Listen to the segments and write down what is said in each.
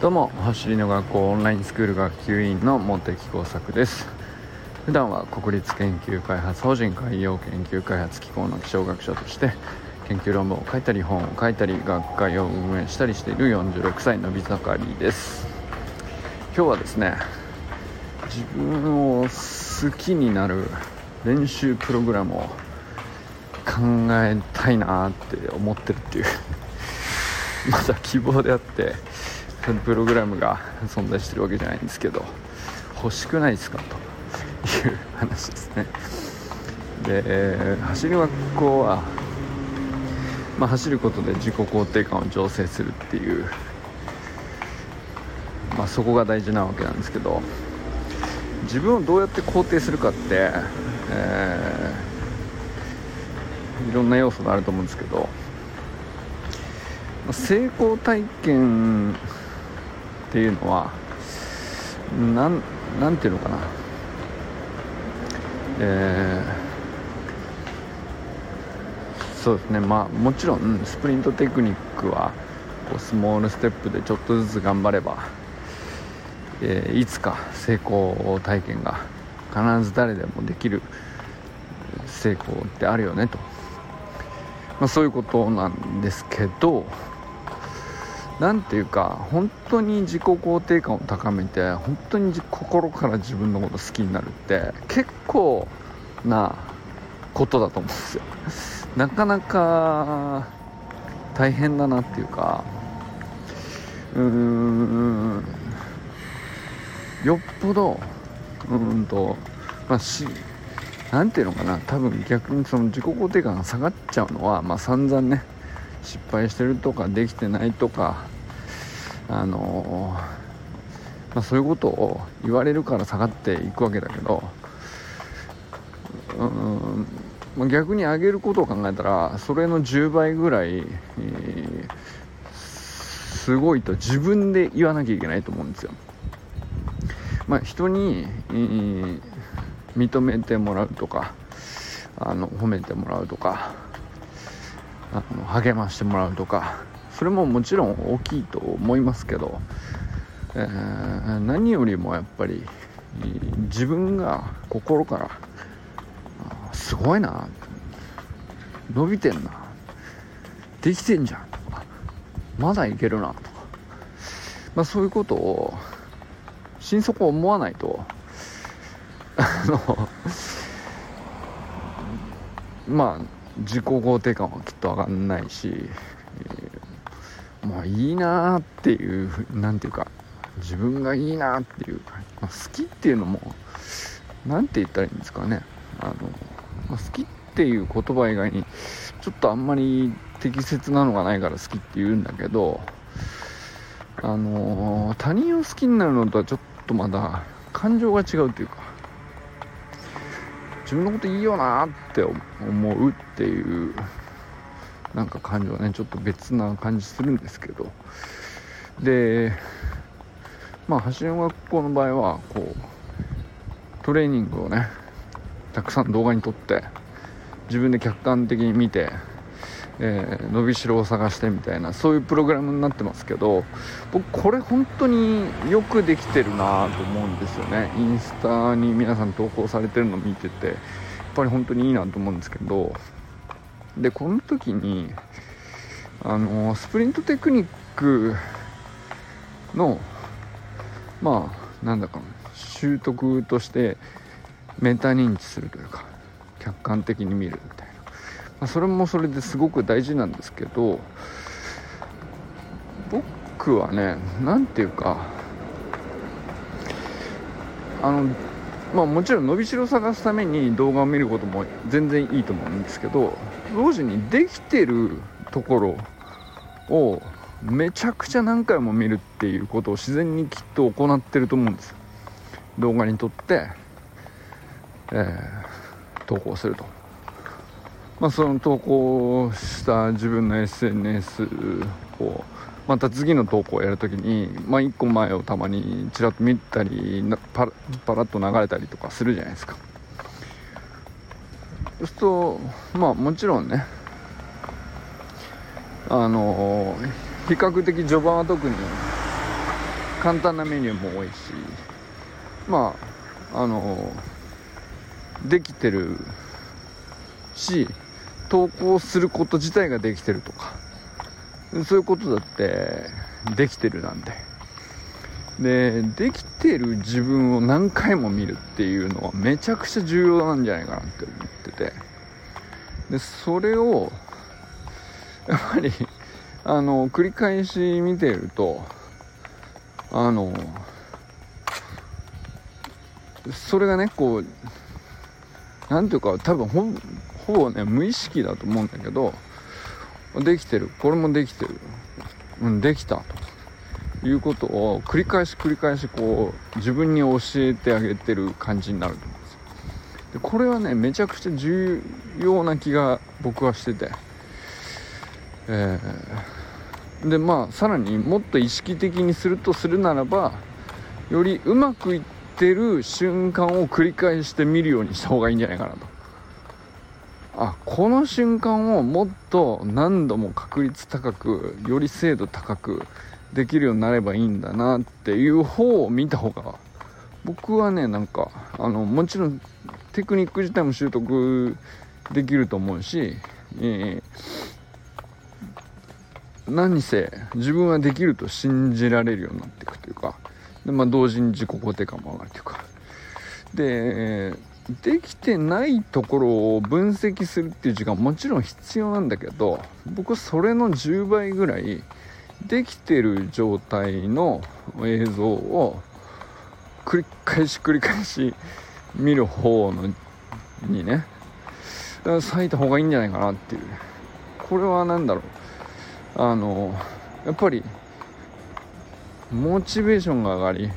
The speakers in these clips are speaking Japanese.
どうも。走りの学校オンラインスクール学級委員の茂木耕作です。普段は国立研究開発法人海洋研究開発機構の気象学者として研究論文を書いたり本を書いたり学会を運営したりしている46歳のび盛りです。今日はですね自分を好きになる練習プログラムを考えたいなって思ってるっていう。まだ希望であってプログラムが存在してるわけじゃないんですけど欲しくないですかという話ですね。で走り学校は、まあ、走ることで自己肯定感を醸成するっていう、まあ、そこが大事なわけなんですけど自分をどうやって肯定するかって、えー、いろんな要素があると思うんですけど成功体験っていうのはなんなんていうのかな。えー、そうですね。まあもちろんスプリントテクニックはこうスモールステップでちょっとずつ頑張れば、えー、いつか成功体験が必ず誰でもできる成功ってあるよねと、まあ、そういうことなんですけど何ていうか本当に自己肯定感を高めて本当に心から自分のこと好きになるって結構なことだと思うんですよ。なかなか大変だなっていうかうーんよっぽどうんとまあしなんていうのかな多分逆にその自己肯定感が下がっちゃうのはまあ散々ね失敗してるとかできてないとかあのまあ、そういうことを言われるから下がっていくわけだけどうんま、逆に上げることを考えたらそれの10倍ぐらい、すごいと自分で言わなきゃいけないと思うんですよ。まあ、人に、認めてもらうとかあの褒めてもらうとかあの励ましてもらうとかそれももちろん大きいと思いますけど、えー、何よりもやっぱり自分が心からすごいな伸びてんなできてんじゃんとかまだいけるなとか、まあ、そういうことを心底思わないとあのまあ自己肯定感はきっと上がんないし、まあいいなーっていう何ていうか自分がいいなっていうか、まあ、好きっていうのも何て言ったらいいんですかね。あの、まあ、好きっていう言葉以外にちょっとあんまり適切なのがないから好きって言うんだけどあの他人を好きになるのとはちょっとまだ感情が違うというか自分のこといいよなって思うっていうなんか感情はねちょっと別な感じするんですけど。でまあ走りの学校の場合はこうトレーニングをねたくさん動画に撮って自分で客観的に見てえー、伸びしろを探してみたいなそういうプログラムになってますけど僕これ本当によくできてるなと思うんですよね。インスタに皆さん投稿されてるの見ててやっぱり本当にいいなと思うんですけどでこの時にあのスプリントテクニックのまあなんだか習得としてメタ認知するというか客観的に見る。まあ、それもそれですごく大事なんですけど僕はね何ていうかあのまあもちろん伸びしろを探すために動画を見ることも全然いいと思うんですけど同時にできてるところをめちゃくちゃ何回も見るっていうことを自然にきっと行ってると思うんです。動画に撮って、えー、投稿すると。まあ、その投稿した自分の SNS をまた次の投稿をやるときに、まあ、1個前をたまにちらっと見たりパラパラッと流れたりとかするじゃないですか。そうするとまあもちろんねあの比較的序盤は特に簡単なメニューも多いしまああのできてるし投稿すること自体ができてるとか。そういうことだってできてるなんででできてる自分を何回も見るっていうのはめちゃくちゃ重要なんじゃないかなって思ってて。でそれをやっぱりあの繰り返し見てるとあのそれがねこう何ていうか多分ほんほぼね無意識だと思うんだけどできてる。これもできてる。うんできた。ということを繰り返し繰り返しこう自分に教えてあげてる感じになると思うんですよ。でこれはねめちゃくちゃ重要な気が僕はしてて。えー、でまあさらにもっと意識的にするとするならばよりうまくいってる瞬間を繰り返して見るようにした方がいいんじゃないかなと。あこの瞬間をもっと何度も確率高くより精度高くできるようになればいいんだなっていう方を見た方が僕はねなんかあのもちろんテクニック自体も習得できると思うし、えー何せ自分はできると信じられるようになっていくというかで、まあ、同時に自己肯定感も上がるというか。でできてないところを分析するっていう時間もちろん必要なんだけど僕それの10倍ぐらいできてる状態の映像を繰り返し繰り返し見る方のにね割いた方がいいんじゃないかなっていう。これは何だろう。あのやっぱりモチベーションが上がり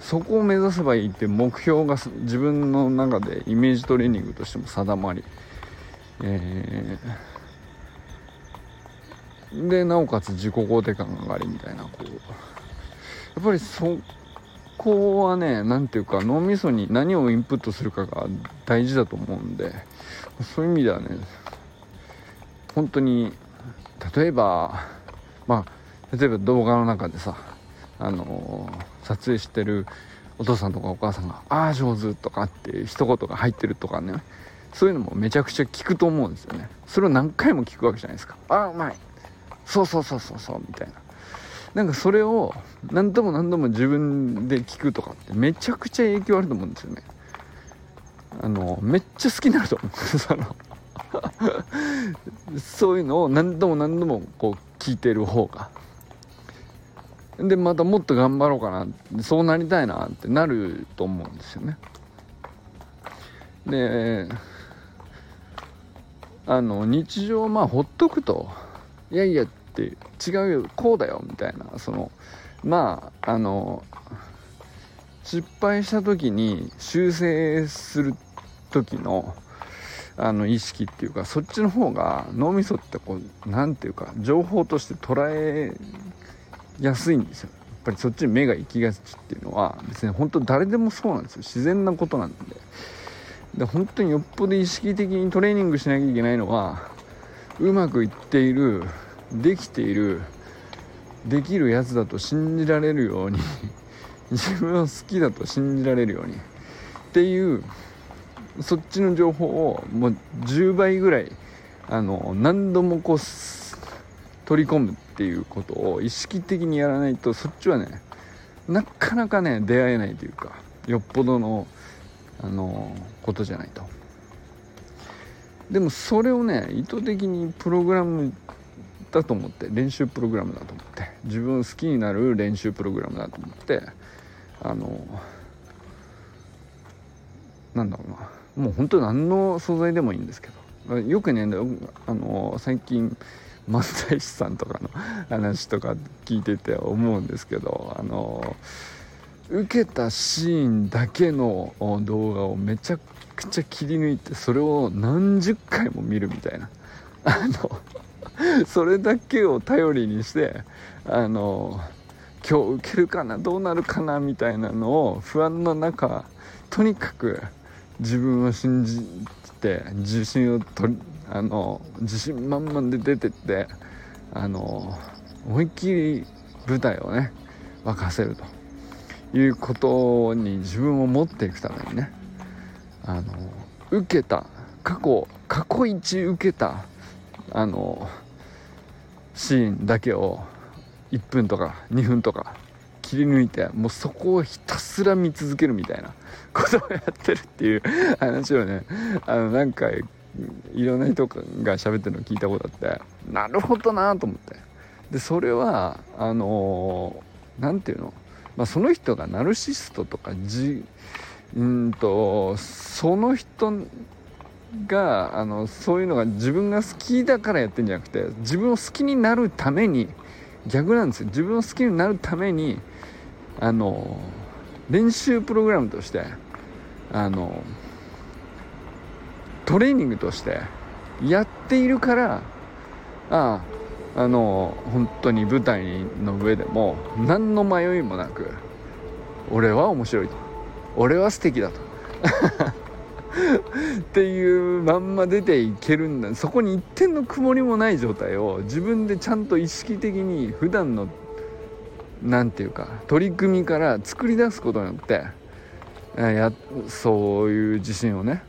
そこを目指せばいいって目標が自分の中でイメージトレーニングとしても定まり、えー、でなおかつ自己肯定感が上がりみたいなこう。やっぱりそこはね何ていうか脳みそに何をインプットするかが大事だと思うんでそういう意味ではね本当に例えばまあ例えば動画の中でさあのー、撮影してるお父さんとかお母さんが「ああ上手」とかって一言が入ってるとかねそういうのもめちゃくちゃ聞くと思うんですよね。それを何回も聞くわけじゃないですか「ああうまい。そうそうそうそうそう」みたいな。なんかそれを何度も何度も自分で聞くとかってめちゃくちゃ影響あると思うんですよね。あのめっちゃ好きになると思うその。そういうのを何度も何度もこう聞いてる方が。でまたもっと頑張ろうかなそうなりたいなってなると思うんですよね。であの日常まあほっとくといやいやって違うよこうだよみたいなそのまああの失敗した時に修正する時のあの意識っていうかそっちの方が脳みそってこう何ていうか情報として捉えやすいんですよ。やっぱりそっちに目が行きがちっていうのは別に本当誰でもそうなんですよ。自然なことなんで。で本当によっぽど意識的にトレーニングしなきゃいけないのはうまくいっているできているできるやつだと信じられるように 自分を好きだと信じられるようにっていうそっちの情報をもう10倍ぐらいあの何度もこう取り込むっていうことを意識的にやらないとそっちはねなかなかね出会えないというかよっぽどのあのことじゃないと。でもそれをね意図的にプログラムだと思って練習プログラムだと思って自分を好きになる練習プログラムだと思ってあのなんだろうな。もう本当何の素材でもいいんですけど。よくねあの最近漫才師さんとかの話とか聞いてて思うんですけどあの受けたシーンだけの動画をめちゃくちゃ切り抜いてそれを何十回も見るみたいな。あのそれだけを頼りにしてあの今日受けるかなどうなるかなみたいなのを不安の中とにかく自分を信じて自信を取りあの自信満々で出てってあの思いっきり舞台をね沸かせると。いうことに自分を持っていくためにねあの受けた過去過去一受けたあのシーンだけを1分とか2分とか切り抜いてもうそこをひたすら見続けるみたいな。ことをやってるっていう話をねあの何回いろんな人が喋ってるのを聞いたことあってなるほどなと思って。でそれはあの何て言うの、まあ、その人がナルシストとかじうんとその人があのそういうのが自分が好きだからやってんじゃなくて自分を好きになるために逆なんですよ。自分を好きになるためにあの練習プログラムとしてあのトレーニングとしてやっているからあああの本当に舞台の上でも何の迷いもなく俺は面白いと。俺は素敵だと。っていうまんま出ていけるんだ。そこに一点の曇りもない状態を自分でちゃんと意識的に普段の何て言うか取り組みから作り出すことによってやそういう自信をね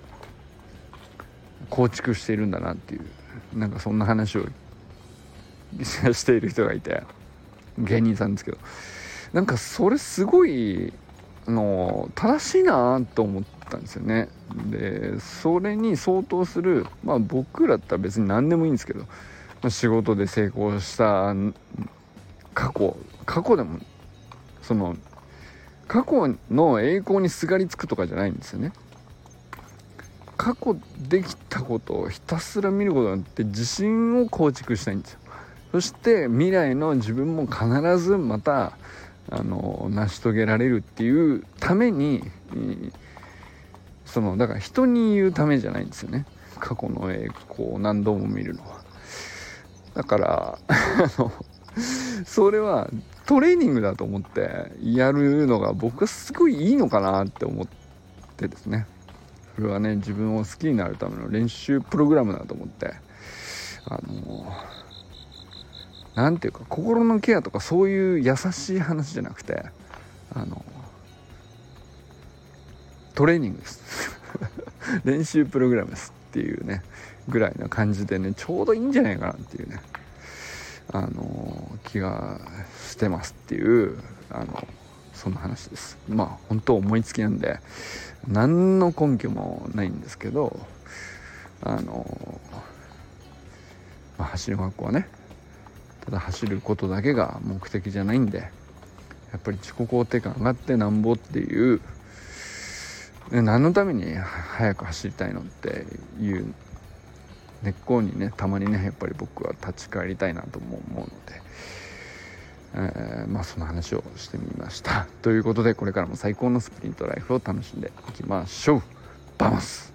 構築しているんだなっていうなんかそんな話を している人がいて芸人さんですけど。なんかそれすごいの正しいなと思ったんですよね。でそれに相当するまあ僕らだったら別に何でもいいんですけど、仕事で成功した過去過去でもその過去の栄光にすがりつくとかじゃないんですよね。過去できたことをひたすら見ることによって自信を構築したいんですよ。そして未来の自分も必ずまたあの成し遂げられるっていうためにそのだから人に言うためじゃないんですよね。過去の栄光を何度も見るのは。だから あのそれはトレーニングだと思ってやるのが僕はすごいいいのかなって思ってですね。それはね自分を好きになるための練習プログラムだと思ってあの何ていうか心のケアとかそういう優しい話じゃなくてあのトレーニングです。練習プログラムですっていうねぐらいな感じでねちょうどいいんじゃないかなっていうね。あの気がしてますっていうあのそんな話です。まあ本当思いつきなんで何の根拠もないんですけどあの、まあ、走る学校はねただ走ることだけが目的じゃないんでやっぱり自己肯定感上がってなんぼっていう何のために速く走りたいのっていう根っこにねたまにねやっぱり僕は立ち返りたいなとも思うので、えー、まあその話をしてみました。ということでこれからも最高のスプリントライフを楽しんでいきましょう。バマス。